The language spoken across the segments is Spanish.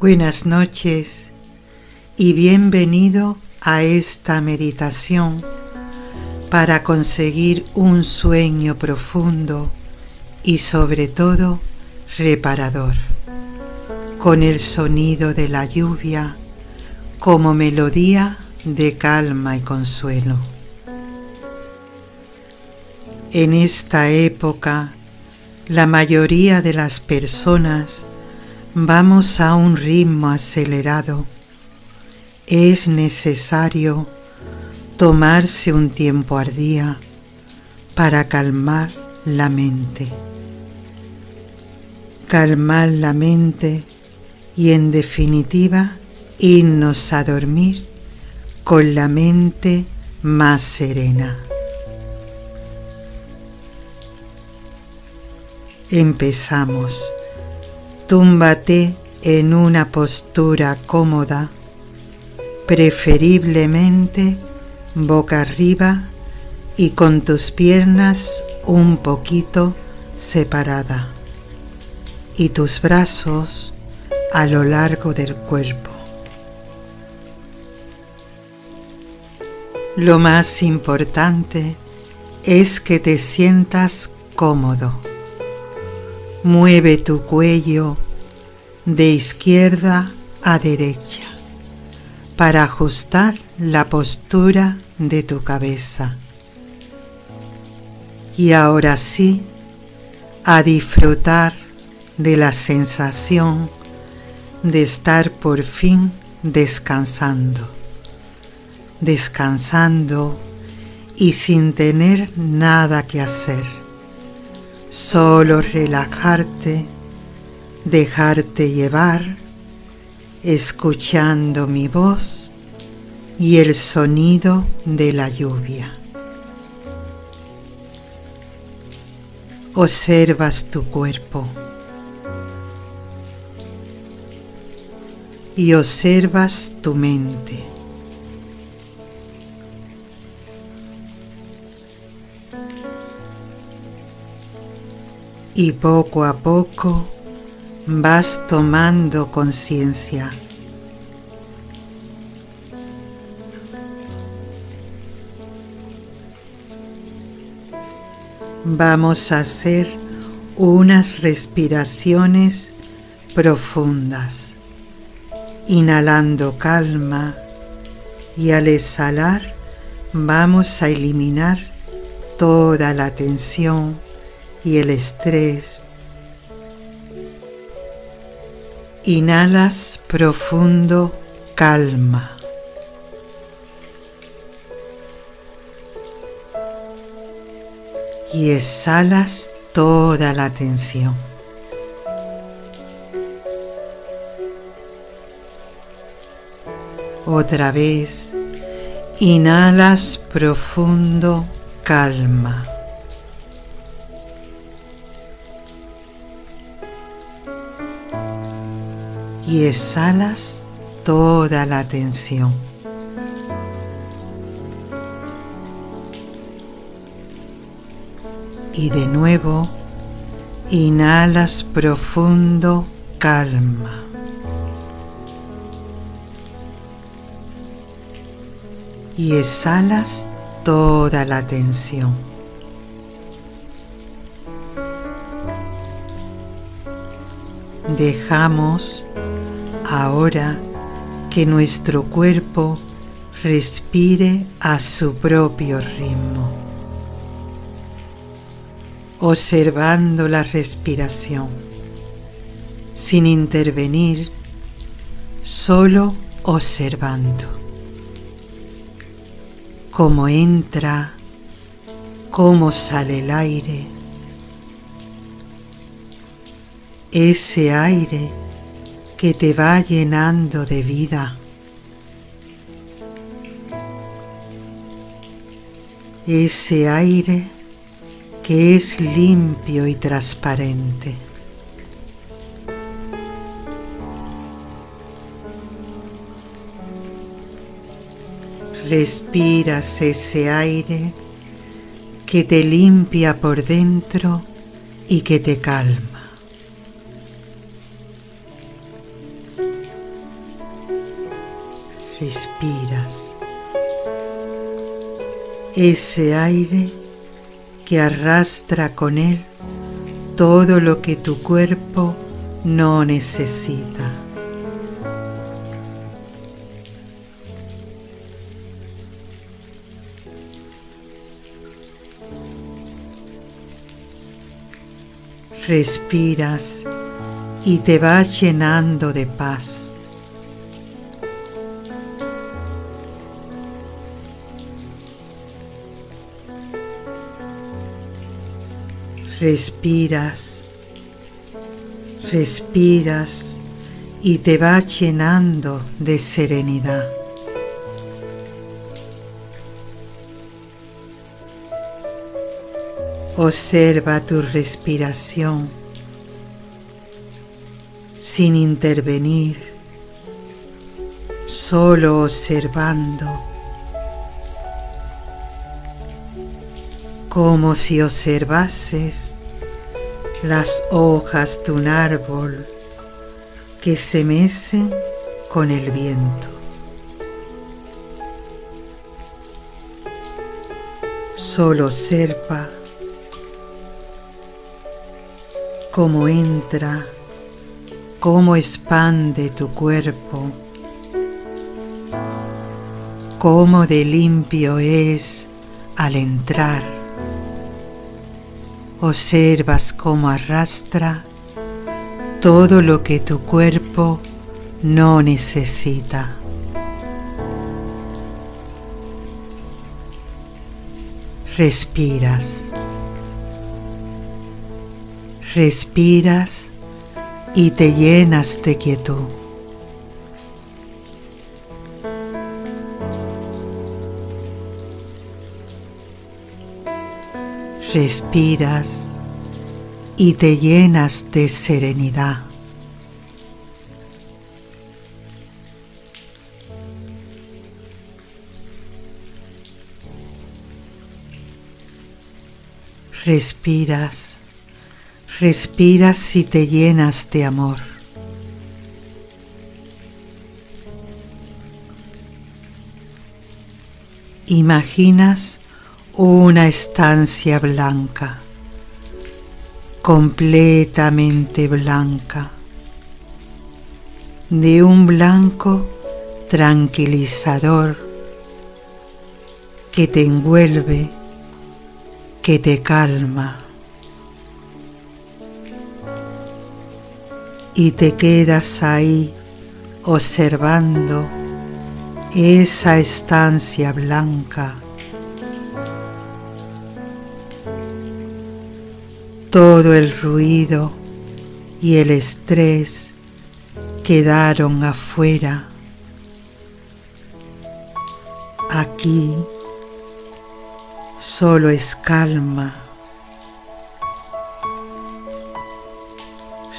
Buenas noches y bienvenido a esta meditación para conseguir un sueño profundo y sobre todo reparador, con el sonido de la lluvia como melodía de calma y consuelo. En esta época, la mayoría de las personas vamos a un ritmo acelerado. Es necesario tomarse un tiempo al día para calmar la mente. Calmar la mente y en definitiva irnos a dormir con la mente más serena. Empezamos. Túmbate en una postura cómoda, preferiblemente boca arriba y con tus piernas un poquito separada y tus brazos a lo largo del cuerpo. Lo más importante es que te sientas cómodo. Mueve tu cuello de izquierda a derecha para ajustar la postura de tu cabeza. Y ahora sí, a disfrutar de la sensación de estar por fin descansando, descansando y sin tener nada que hacer Solo relajarte, dejarte llevar, escuchando mi voz y el sonido de la lluvia. Observas tu cuerpo y observas tu mente. Y poco a poco vas tomando conciencia. Vamos a hacer unas respiraciones profundas, inhalando calma y al exhalar vamos a eliminar toda la tensión y el estrés. Inhalas profundo calma. Y exhalas toda la tensión. Otra vez, inhalas profundo calma. Y exhalas toda la tensión. Y de nuevo, inhalas profundo calma. Y exhalas toda la tensión. Dejamos ahora que nuestro cuerpo respire a su propio ritmo, observando la respiración, sin intervenir, solo observando cómo entra, cómo sale el aire, ese aire que te va llenando de vida. Ese aire que es limpio y transparente. Respiras ese aire que te limpia por dentro y que te calma. Respiras. Ese aire que arrastra con él todo lo que tu cuerpo no necesita. Respiras y te vas llenando de paz. Respiras, respiras y te vas llenando de serenidad. Observa tu respiración sin intervenir, solo observando, como si observases las hojas de un árbol que se mecen con el viento. Solo observa cómo entra cómo expande tu cuerpo, cómo de limpio es al entrar. Observas cómo arrastra todo lo que tu cuerpo no necesita. Respiras. Respiras y te llenas de quietud. Respiras y te llenas de serenidad. Respiras respiras y te llenas de amor. Imaginas una estancia blanca, completamente blanca, de un blanco tranquilizador que te envuelve, que te calma. y te quedas ahí observando esa estancia blanca. Todo el ruido y el estrés quedaron afuera. Aquí solo es calma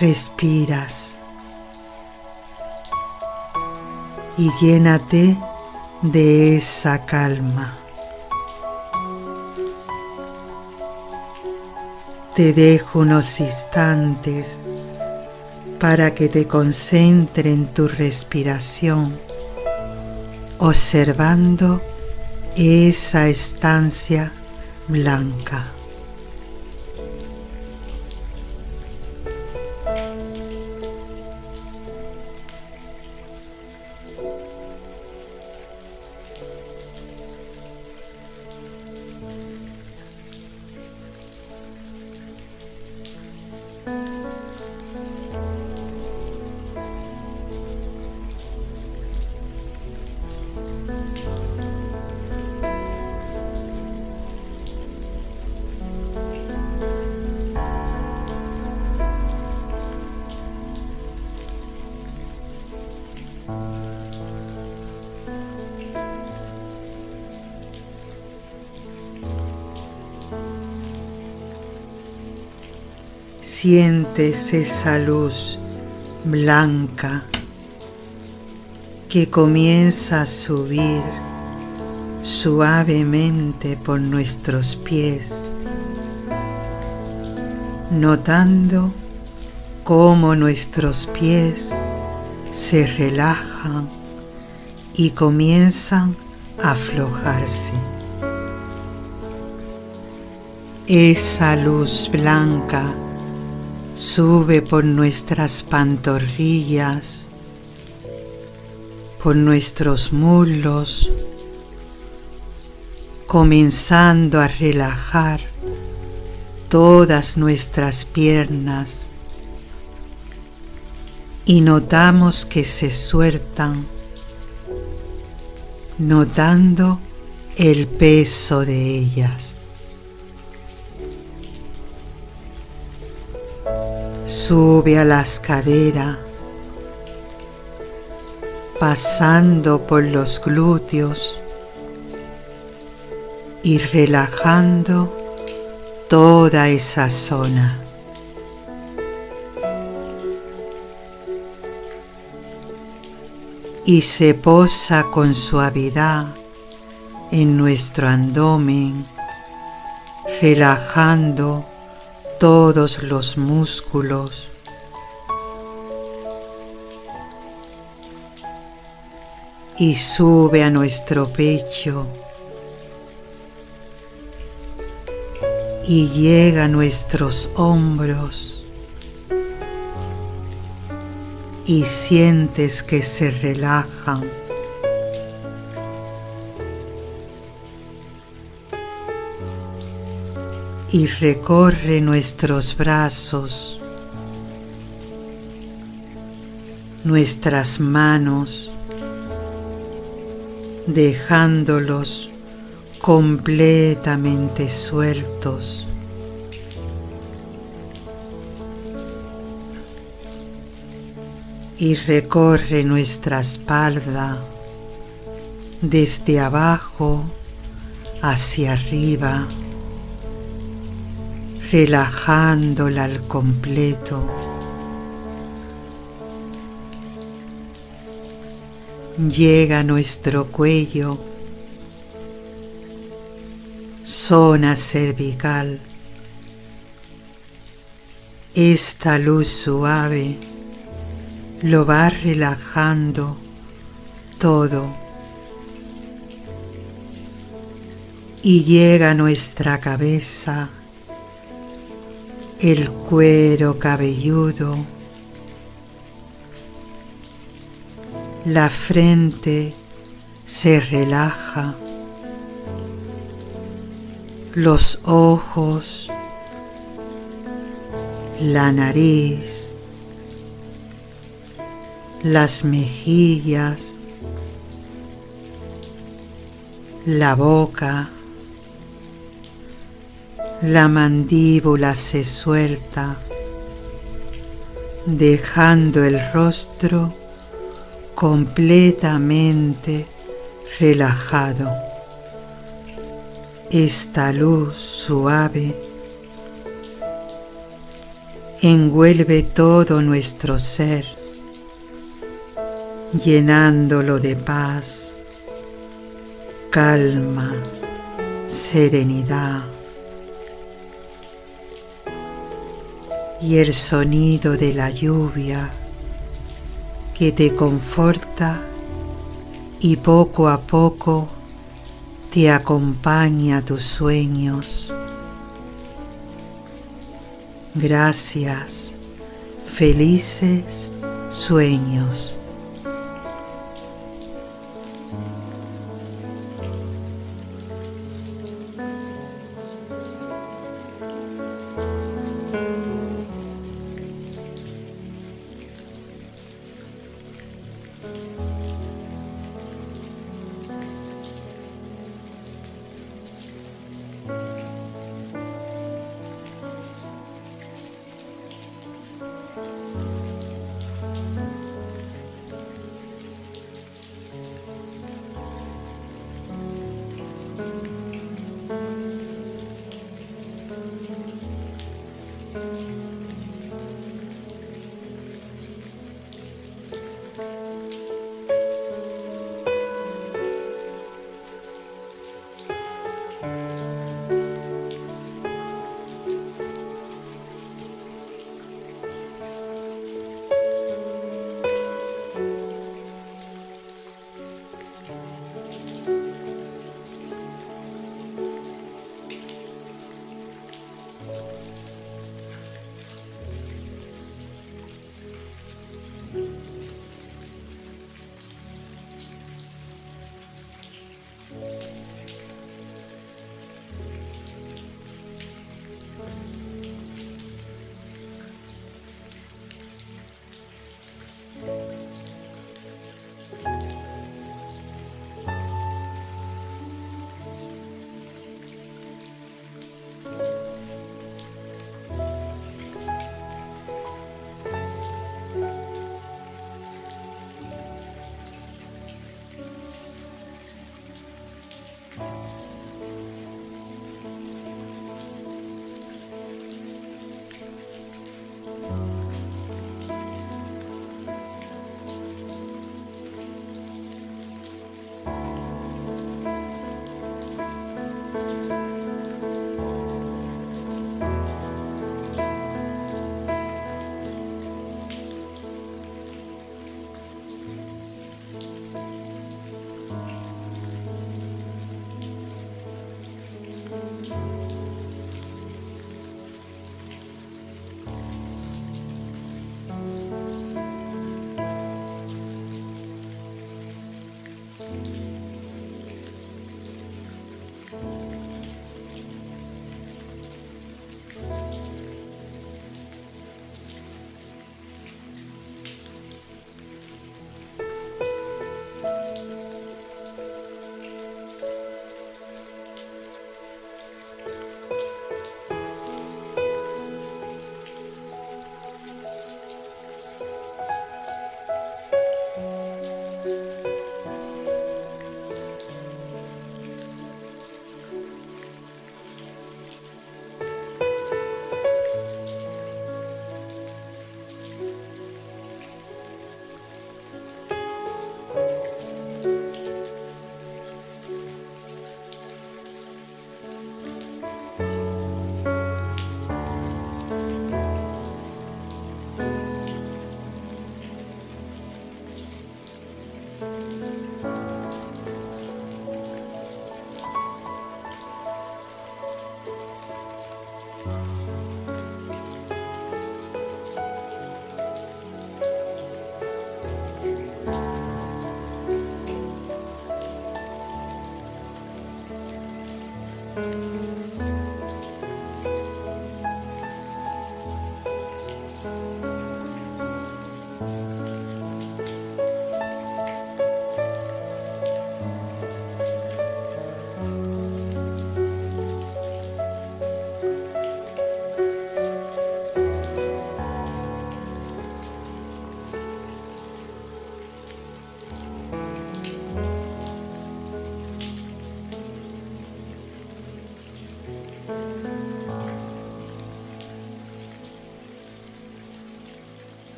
respiras y llénate de esa calma. Te dejo unos instantes para que te concentre en tu respiración, observando esa estancia blanca. Sientes esa luz blanca que comienza a subir suavemente por nuestros pies, notando cómo nuestros pies se relajan y comienzan a aflojarse. Esa luz blanca sube por nuestras pantorrillas, por nuestros muslos, comenzando a relajar todas nuestras piernas y notamos que se sueltan, notando el peso de ellas. Sube a las caderas, pasando por los glúteos y relajando toda esa zona. Y se posa con suavidad en nuestro abdomen, relajando todos los músculos. Y sube a nuestro pecho y llega a nuestros hombros y sientes que se relajan. Y recorre nuestros brazos, nuestras manos, dejándolos completamente sueltos. Y recorre nuestra espalda desde abajo hacia arriba relajándola al completo. Llega nuestro cuello, zona cervical. Esta luz suave lo va relajando todo y llega nuestra cabeza el cuero cabelludo, la frente se relaja, los ojos, la nariz, las mejillas, la boca, la mandíbula se suelta, dejando el rostro completamente relajado. Esta luz suave envuelve todo nuestro ser, llenándolo de paz, calma, serenidad. Y el sonido de la lluvia que te conforta y poco a poco te acompaña a tus sueños. Gracias, felices sueños.